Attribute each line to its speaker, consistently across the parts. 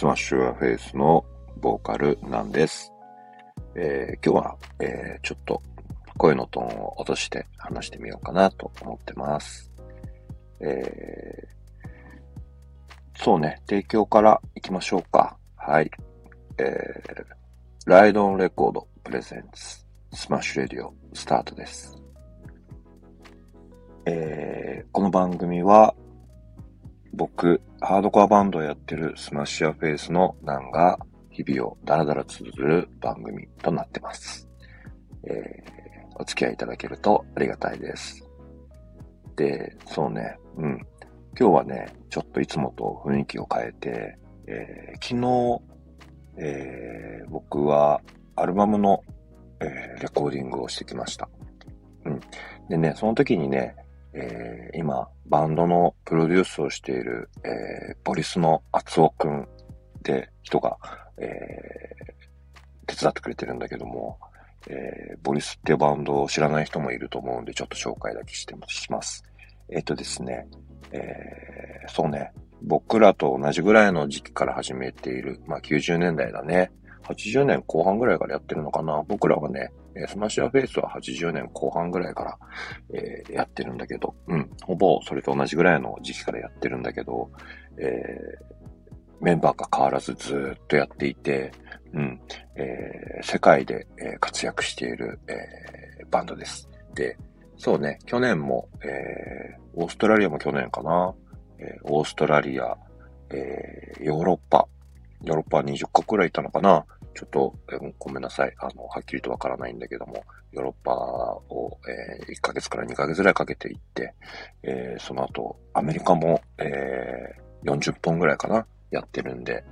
Speaker 1: SMASH YOUR FACE のボーカルなんです。えー今日は、えーちょっと声のトーンを落として話してみようかなと思ってます。えーそうね、提供から行きましょうか。はい。えー、 RiDE ON レコード presents SMASH RADIO スタートです。えーこの番組は僕、ハードコアバンドをやってる SMASH YOUR FACE のナンが日々をダラダラ綴る番組となってます。えーお付き合いいただけるとありがたいです。で、そうね、うん。今日はね、ちょっといつもと雰囲気を変えて、えー昨日、えー僕はアルバムの、えーレコーディングをしてきました。うん。でね、その時にね、えー今、バンドのプロデュースをしている、えーボリスの厚尾くんって人が、えー手伝ってくれてるんだけども、えーボリスってバンドを知らない人もいると思うんで、ちょっと紹介だけしてもします。えっ、とですね、えーそうね、僕らと同じぐらいの時期から始めている、まあ90年代だね。80年後半ぐらいからやってるのかな。僕らはね、SMASH YOUR FACE は80年後半ぐらいから、えーやってるんだけど、うん、ほぼそれと同じぐらいの時期からやってるんだけど、えーメンバーが変わらずずっとやっていて、うん、えー世界で、え活躍している、えバンドです。で、そうね、去年も、えオーストラリアも去年かな、えオーストラリア、えヨーロッパ、ヨーロッパは20個くらいいたのかな？ちょっと、ごめんなさい。あの、はっきりとわからないんだけども、ヨーロッパを、え1ヶ月から2ヶ月ぐらいかけて行って、えーその後、アメリカも、えー40本ぐらいかな？やってるんで、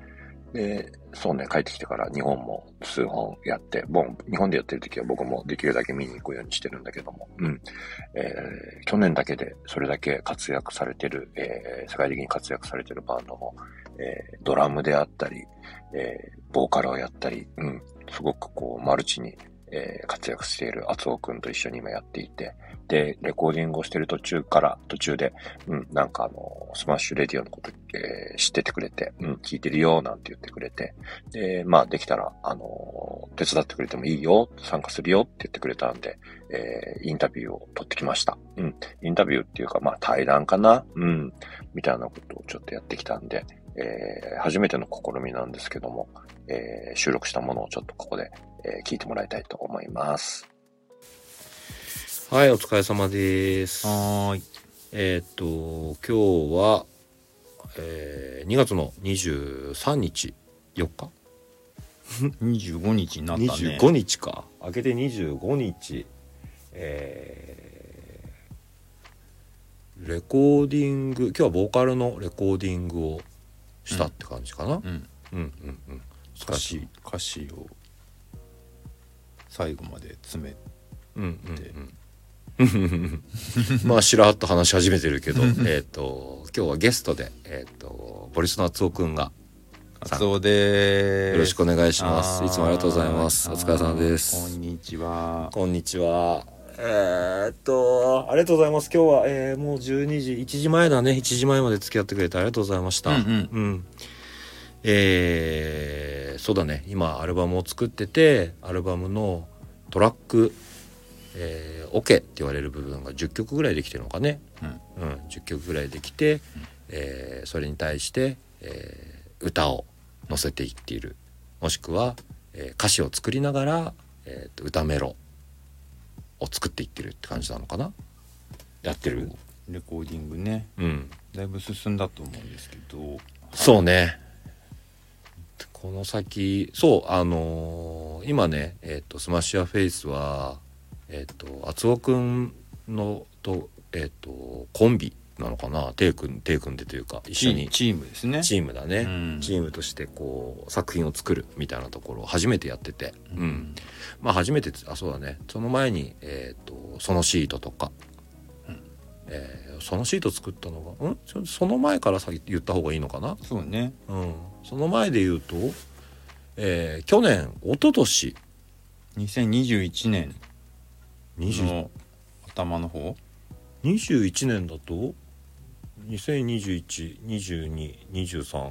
Speaker 1: で、そうね、帰ってきてから日本も数本やって、もう日本でやってる時は僕もできるだけ見に行くようにしてるんだけども、うん。えー去年だけでそれだけ活躍されてる、えー世界的に活躍されてるバンドも、えードラムであったり、えボーカルをやったり、うん。すごくこう、マルチに、えー活躍している厚尾くんと一緒に今やっていて、で、レコーディングをしてる途中から、途中で、うん、なんかあの、 SMASH RADIO のこと、えー知っててくれて、うん、聞いてるよ、なんて言ってくれて、で、まあ、できたら、あの、手伝ってくれてもいいよ、参加するよって言ってくれたんで、えーインタビューを取ってきました。うん、インタビューっていうか、まあ、対談かなうん、みたいなことをちょっとやってきたんで、えー初めての試みなんですけども、えー収録したものをちょっとここで、えー聞いてもらいたいと思います。
Speaker 2: はい、お疲れ様です。
Speaker 3: はーい。
Speaker 2: えーっと、今日は、えー2月の23日、4日？
Speaker 3: 25日になったね。
Speaker 2: ?25 日か。明けて25日、えーレコーディング、今日はボーカルのレコーディングをしたって感じかな？
Speaker 3: うん。
Speaker 2: うん、うん、うん。
Speaker 3: 歌詞、歌詞を最後まで詰め
Speaker 2: うんうんうん。まあしらっと話し始めてるけど えっと今日はゲストで、えっとボリスの厚尾くんが。
Speaker 3: カツオでーす。
Speaker 2: よろしくお願いします。いつもありがとうございます。お疲れ様です。
Speaker 3: こんにちは。
Speaker 2: こんにちは。えーっとありがとうございます。今日は、えーもう12時1時前だね。1時前まで付き合ってくれてありがとうございました。
Speaker 3: うんうん。
Speaker 2: うん。えーそうだね。今アルバムを作っててアルバムのトラックえーオ、ケって言われる部分が10曲ぐらいできてるのかね、
Speaker 3: うん。
Speaker 2: うん、10曲ぐらいできて、えーそれに対して、えー歌を載せていっている。もしくは、えー歌詞を作りながら、えーと歌メロを作っていってるって感じなのかな。やってる？
Speaker 3: レコーディングね、
Speaker 2: うん。
Speaker 3: だいぶ進んだと思うんですけど、
Speaker 2: そうねこの先そうあのー今ねえっ、と SMASH YOUR FACE はえっ、と厚尾くんのとえっ、とコンビなのかな？手組ん手組んでというか一緒に。
Speaker 3: チチームですね。
Speaker 2: チームだね、
Speaker 3: うん。
Speaker 2: チームとしてこう作品を作るみたいなところを初めてやってて、うん。
Speaker 3: うん。
Speaker 2: まあ初めてあそうだね。その前に、えー、とそのシートとか、そのシート作ったのがん？そその前からさ言った方がいいのかな、
Speaker 3: そうね。
Speaker 2: うん、その前で言うと、えー去年一昨年。
Speaker 3: 2021年。
Speaker 2: 20
Speaker 3: の頭の方。
Speaker 2: 21年だと？20212223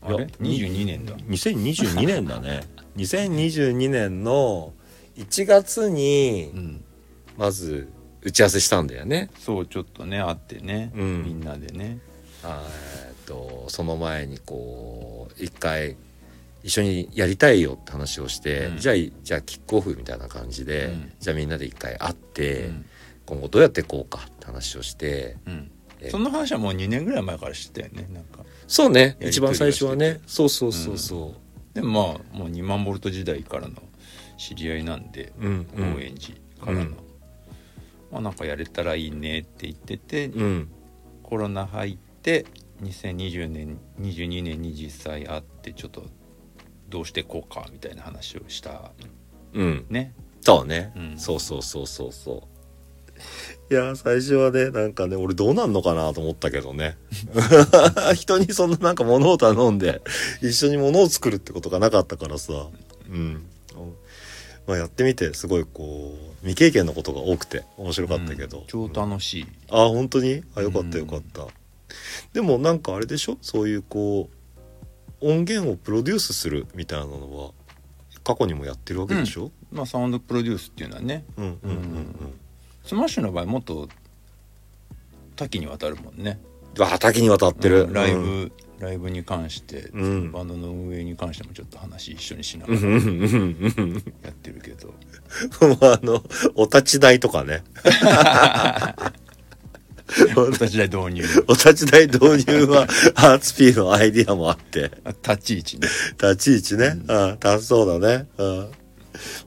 Speaker 3: あれ？22年だ。
Speaker 2: 2022年だね。2022年の1月に
Speaker 3: うん。
Speaker 2: まず打ち合わせしたんだよね。
Speaker 3: そうちょっとね会ってね、
Speaker 2: うん。
Speaker 3: みんなでね。
Speaker 2: えっとその前にこう一回一緒にやりたいよって話をして、
Speaker 3: うん。
Speaker 2: じゃあじゃあキックオフみたいな感じで、
Speaker 3: うん。
Speaker 2: じゃあみんなで一回会って、
Speaker 3: うん。
Speaker 2: 今後どうやっていこうかって話をして
Speaker 3: その話はもう2年ぐらい前から知ったよねなんか。
Speaker 2: そうね一番最初はねそうそうそうそう、
Speaker 3: でもまあもう2万ボルト時代からの知り合いなんで高円寺からの、
Speaker 2: うん
Speaker 3: まあなんかやれたらいいねって言ってて、
Speaker 2: うん。
Speaker 3: コロナ入って2020年22年に実際会ってちょっとどうしていこうかみたいな話をした
Speaker 2: うん。
Speaker 3: ね。
Speaker 2: そうね、
Speaker 3: うん。
Speaker 2: そうそうそうそうそう。いや最初はねなんかね俺どうなんのかなと思ったけどね。人にそんななんか物を頼んで一緒に物を作るってことがなかったからさ。うんまあやってみてすごいこう未経験のことが多くて面白かったけど、
Speaker 3: うん。超楽しい、
Speaker 2: あ本当に？あよかっ
Speaker 3: うん。
Speaker 2: たよかった、でもなんかあれでしょ？そういうこう音源をプロデュースするみたいなのは過去にもやってるわけでしょ、
Speaker 3: まあサウンドプロデュースっていうのはね。
Speaker 2: うん、うんうんうん。
Speaker 3: スマッシュの場合もっと多岐にわたるもんね。
Speaker 2: うわ多岐にわたってる、
Speaker 3: うん。ライブ、
Speaker 2: うん
Speaker 3: ライブに関して、
Speaker 2: うん。
Speaker 3: バンドの運営に関してもちょっと話一緒にしながらやってるけど、
Speaker 2: あのお立ち台とかね
Speaker 3: お立ち台導入
Speaker 2: お立ち台導入はアーツピーのアイディアもあって
Speaker 3: 立ち位置ね
Speaker 2: 立ち位置ね、うん、立つそうだね、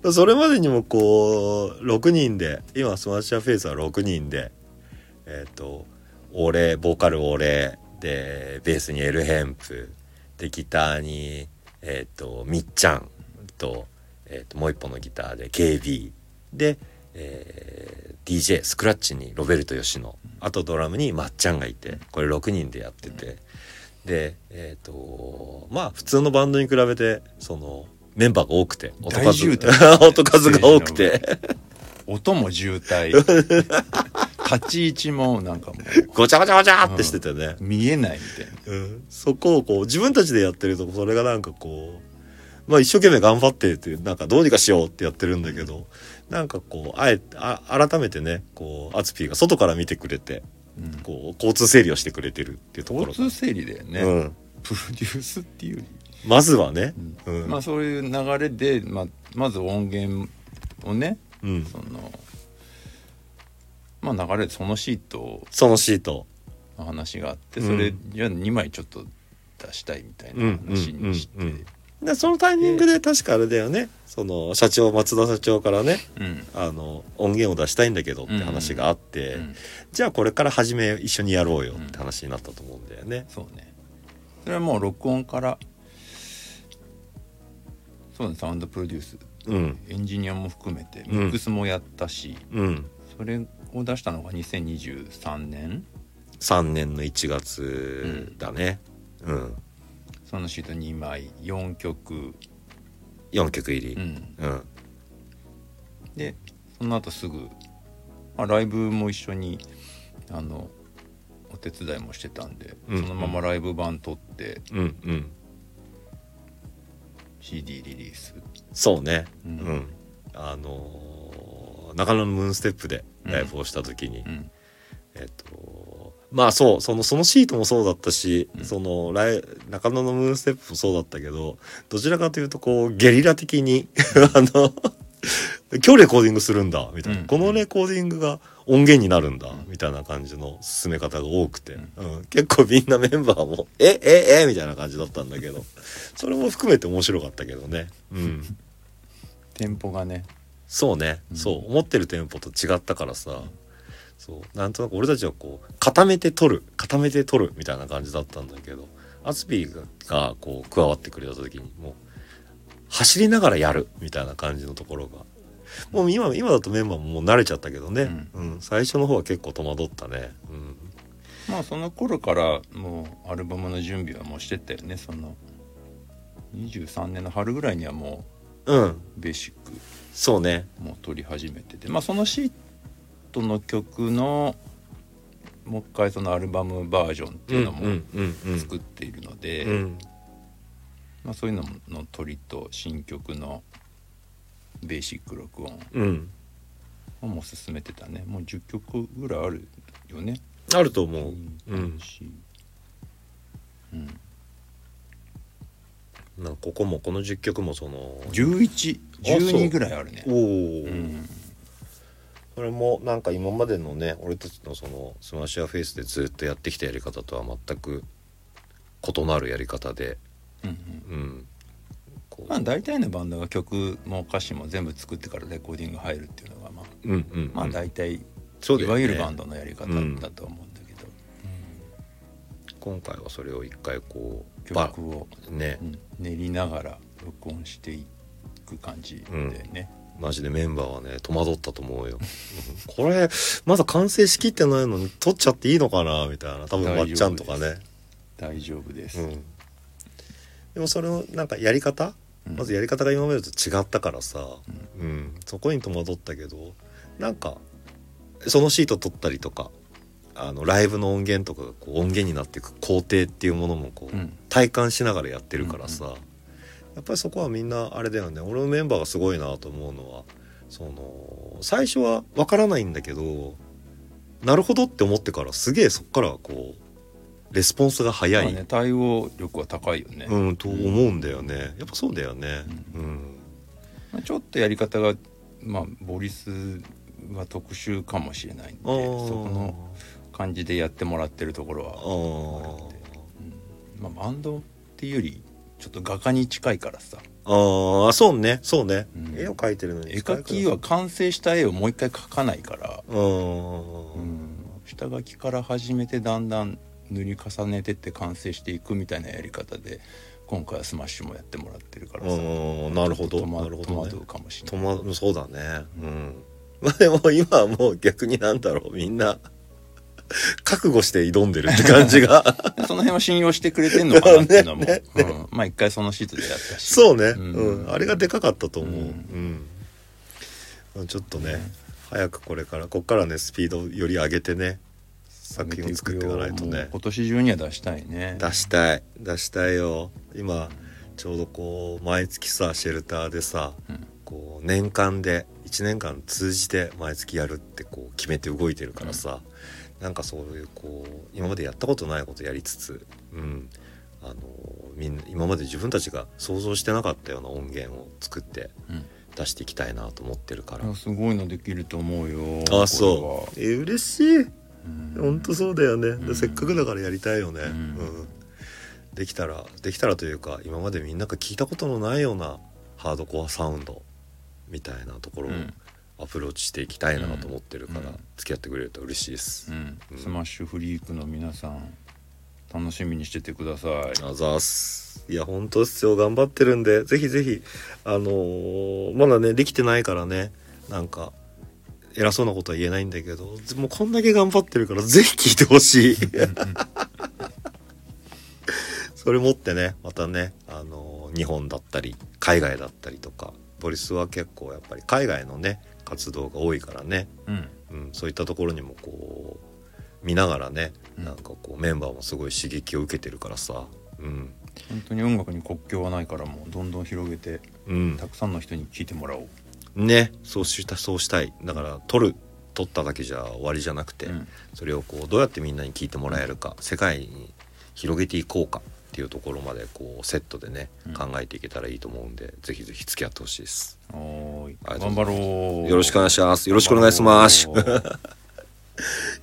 Speaker 2: うん、それまでにもこう6人で今スマッシャーフェイスは6人でえっ、と俺ボーカル俺でベースにエルヘンプでギターにえっ、とみっちゃんと,、えー、ともう一本のギターで KB で、えー DJ スクラッチにロベルト吉野あとドラムにまっちゃんがいてこれ6人でやってて。でえっ、とまあ普通のバンドに比べてそのメンバーが多くて音数
Speaker 3: 大渋滞。
Speaker 2: 音数が多くて。
Speaker 3: 音も渋滞 立ち位置もなんかも
Speaker 2: ごちゃごちゃごちゃってしててね、
Speaker 3: う見えないみたいな。
Speaker 2: うん。そこをこう自分たちでやってるとそれがなんかこうまあ一生懸命頑張ってってなんかどうにかしようってやってるんだけどなんかこうあえあ改めてねこうアツピーが外から見てくれて
Speaker 3: うん。
Speaker 2: こう交通整理をしてくれてるっていうところ
Speaker 3: 交通整理だよね、
Speaker 2: うん、
Speaker 3: プロデュースっていうより。
Speaker 2: まずはね、うん。
Speaker 3: まあそういう流れで、まあ、まず音源をね
Speaker 2: うん、
Speaker 3: そのまあ流れでそのシート
Speaker 2: そのシート。
Speaker 3: の話があって
Speaker 2: うん
Speaker 3: それ、じゃあ2枚ちょっと出したいみたいな話にして、
Speaker 2: うん。うん。うん。うんでそのタイミングで確かあれだよね。その社長松田社長からね
Speaker 3: うん。
Speaker 2: あの音源を出したいんだけどって話があって、
Speaker 3: うん。
Speaker 2: じゃあこれから始め一緒にやろうよって話になったと思うんだよね。
Speaker 3: そうね。それはもう録音からそうねサウンドプロデュース。
Speaker 2: うん。
Speaker 3: エンジニアも含めて
Speaker 2: うん。
Speaker 3: ミックスもやったし、
Speaker 2: うん。
Speaker 3: それを出したのが2023年
Speaker 2: ？3年の1月だね。うん、
Speaker 3: そのシート2枚4曲、
Speaker 2: 4曲入り。
Speaker 3: うん、
Speaker 2: うん。
Speaker 3: でその後すぐ、まあ、ライブも一緒にあのお手伝いもしてたんで、
Speaker 2: うん
Speaker 3: そのままライブ版撮って
Speaker 2: うんうん、
Speaker 3: CD リリース。
Speaker 2: そうね、
Speaker 3: う
Speaker 2: うんん。あのー中野のムーンステップでライブをした時に、
Speaker 3: うん。
Speaker 2: えっとまあそうそのそのシートもそうだったし、
Speaker 3: うん。
Speaker 2: そのライ中野のムーンステップもそうだったけどどちらかというとこうゲリラ的に あの今日レコーディングするんだみたいな、
Speaker 3: うん。
Speaker 2: このレコーディングが音源になるんだ、
Speaker 3: うん。
Speaker 2: みたいな感じの進め方が多くて、
Speaker 3: う
Speaker 2: うん。結構みんなメンバーも「えええみたいな感じだったんだけど。それも含めて面白かったけどね。うん。
Speaker 3: テンポがね
Speaker 2: そうね、
Speaker 3: うん。
Speaker 2: そう。思ってるテンポと違ったからさ、そう。なんとなく俺たちはこう固めて取る。固めて取るみたいな感じだったんだけどアツピーががこう加わってくれた時にもう走りながらやるみたいな感じのところが。もう今今だとメンバーももう慣れちゃったけどね、うん。最初の方は結構戸惑ったね。うん。
Speaker 3: まあその頃からもうアルバムの準備はもうしてたよね。その23年の春ぐらいにはも
Speaker 2: うん、
Speaker 3: うベーシック
Speaker 2: そうね。
Speaker 3: もう撮り始めてて。まあそのシートの曲のもう一回そのアルバムバージョンっていうのも作っているので、
Speaker 2: うん。
Speaker 3: まあ、そういうのの取りと新曲のベーシック録音
Speaker 2: うん。
Speaker 3: をもう進めてたね。もう10曲ぐらいあるよね。
Speaker 2: あると思う。うん。
Speaker 3: しうん
Speaker 2: なんかここもこの10曲もそのあそう。
Speaker 3: 1112ぐらいあるね。
Speaker 2: おお、
Speaker 3: うん。
Speaker 2: これもなんか今までのね俺たちのそのスマッシャーフェイスでずっとやってきたやり方とは全く異なるやり方で。
Speaker 3: うんうん。
Speaker 2: うん。
Speaker 3: まあ大体のバンドが曲も歌詞も全部作ってからレコーディング入るっていうのがまあ
Speaker 2: うんうんうん。
Speaker 3: まあ大体
Speaker 2: そう
Speaker 3: いわゆるバンドのやり方
Speaker 2: うん
Speaker 3: だと思うんだけど、
Speaker 2: 今回はそれを一回こう
Speaker 3: 曲を、
Speaker 2: ね。
Speaker 3: うん。練りながら録音していく感じでね、
Speaker 2: マジでメンバーはね戸惑ったと思うよ。う んこれまだ完成しきってないのに撮っちゃっていいのかなみたいな。多分まっちゃんとかね。
Speaker 3: 大丈夫です、
Speaker 2: うん。でもそれのなんかやり方？
Speaker 3: うん。
Speaker 2: まずやり方が今までと違ったからさ、うん。そこに戸惑ったけどなんかそのシート取ったりとかあのライブの音源とかがこう音源になっていく工程っていうものもこう、
Speaker 3: うん。
Speaker 2: 体感しながらやってるからさ、やっぱりそこはみんなあれだよね。俺のメンバーがすごいなと思うのはその最初は分からないんだけどなるほどって思ってからすげえそっからこうレスポンスが早い、
Speaker 3: まあね、対応力は高いよね、
Speaker 2: うんと思うんだよね。やっぱそうだよね。うん、
Speaker 3: まあ、ちょっとやり方がまあボリスは特殊かもしれないんでそこの感じでやってもらってるところは
Speaker 2: あー。
Speaker 3: まあ、バンドっていうよりちょっと画家に近いからさ。
Speaker 2: ああそうね。そうね、
Speaker 3: うん。
Speaker 2: 絵を描いてるのに
Speaker 3: 絵描きは完成した絵をもう一回描かないから、
Speaker 2: うん、
Speaker 3: うん。下書きから始めてだんだん塗り重ねてって完成していくみたいなやり方で今回はスマッシュもやってもらってるからさ。
Speaker 2: うんなるほど。なるほどね。
Speaker 3: 戸惑うかもしれ
Speaker 2: と
Speaker 3: ない。
Speaker 2: まそうだね。うん。ま あでも今はもう逆になんだろうみんな覚悟して挑んでるって感じが。
Speaker 3: その辺は信用してくれてんのかなっていうのも、
Speaker 2: ね
Speaker 3: うん。まあ一回そのシートでやったし。
Speaker 2: そうね、
Speaker 3: う
Speaker 2: うん。んあれがでかかったと思う、
Speaker 3: う
Speaker 2: うん。ん。ちょっとね早くこれからこっからねスピードより上げてね作品を作っていかないとね。
Speaker 3: 今年中には出したいね。
Speaker 2: 出したい。出したいよ。今ちょうどこう毎月さシェルターでさ
Speaker 3: うん。
Speaker 2: こう年間で1年間通じて毎月やるってこう決めて動いてるからさ、なんかそういうこう今までやったことないことやりつつ、うん、あのみんな今まで自分たちが想像してなかったような音源を作って
Speaker 3: うん。
Speaker 2: 出していきたいなと思ってるから、
Speaker 3: いやすごいのできると思うよ
Speaker 2: あそう。え嬉しい。
Speaker 3: うん。
Speaker 2: 本当そうだよね、
Speaker 3: うん。
Speaker 2: せっかくだからやりたいよね、
Speaker 3: うん。
Speaker 2: うん。できたらできたらというか今までみんなが聞いたことのないようなハードコアサウンドみたいなところを
Speaker 3: うん
Speaker 2: アプローチしていきたいなと思ってるから、
Speaker 3: うん。
Speaker 2: 付き合ってくれると嬉しいです、
Speaker 3: うん。
Speaker 2: うん。
Speaker 3: スマッシュフリークの皆さん楽しみにしててください。
Speaker 2: あざーす。いや本当ですよ。頑張ってるんでぜひぜひあのーまだねできてないからねなんか偉そうなことは言えないんだけどもうこんだけ頑張ってるからぜひ聞いてほしい。それ持ってねまたね、あのー日本だったり海外だったりとかボリスは結構やっぱり海外のね活動が多いからね、
Speaker 3: うん。
Speaker 2: うん、そういったところにもこう見ながらね
Speaker 3: うん。
Speaker 2: なんかこうメンバーもすごい刺激を受けてるからさ。うん。
Speaker 3: 本当に音楽に国境はないからもうどんどん広げて
Speaker 2: うん。
Speaker 3: たくさんの人に聴いてもらおう、
Speaker 2: ねそうしたそうしたい。だから撮る撮っただけじゃ終わりじゃなくて、
Speaker 3: うん。
Speaker 2: それをこうどうやってみんなに聞いてもらえるか世界に広げていこうかっていうところまでこうセットでね、
Speaker 3: うん。
Speaker 2: 考えていけたらいいと思うんでぜひぜひ付き合ってほしいです。
Speaker 3: はーい。頑張ろう。
Speaker 2: よろしくお願いします。よろしくお願いします。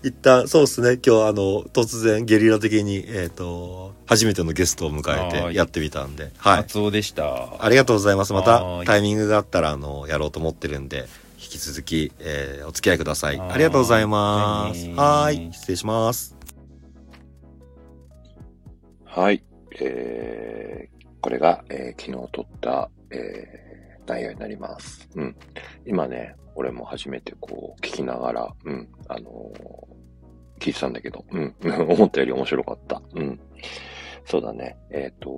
Speaker 2: 一旦そうですね。今日あの突然ゲリラ的にえっ、と初めてのゲストを迎え
Speaker 3: はい。
Speaker 2: てやってみたんで。はい。
Speaker 3: 松尾でした。
Speaker 2: ありがとうございます。ま
Speaker 3: は
Speaker 2: たタイミングがあったらあのやろうと思ってるんで引き続き、えーお付き合いください。ありがとうございます。
Speaker 3: はい。
Speaker 2: はーい。失礼します。
Speaker 1: はい。えー、これが、えー昨日撮った、えー内容になります。うん。今ね、俺も初めてこう、聞きながら、うん、あのー聞いてたんだけど、うん、思ったより面白かった。うん。そうだね。えっ、と、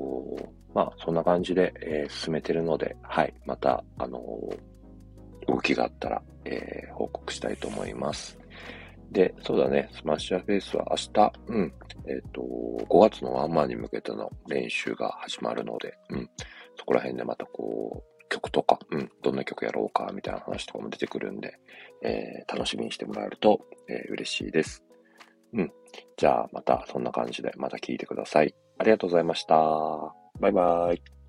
Speaker 1: まあ、そんな感じで、えー進めてるので、はい。また、あのー動きがあったら、えー報告したいと思います。で、そうだね、スマッシャーフェイスは明日、うん、えっ、と、5月のワンマンに向けての練習が始まるので、うん、そこら辺でまたこう、曲とか、うん、どんな曲やろうか、みたいな話とかも出てくるんで、えー楽しみにしてもらえると、えー嬉しいです。うん。じゃあ、またそんな感じでまた聞いてください。ありがとうございました。バイバーイ。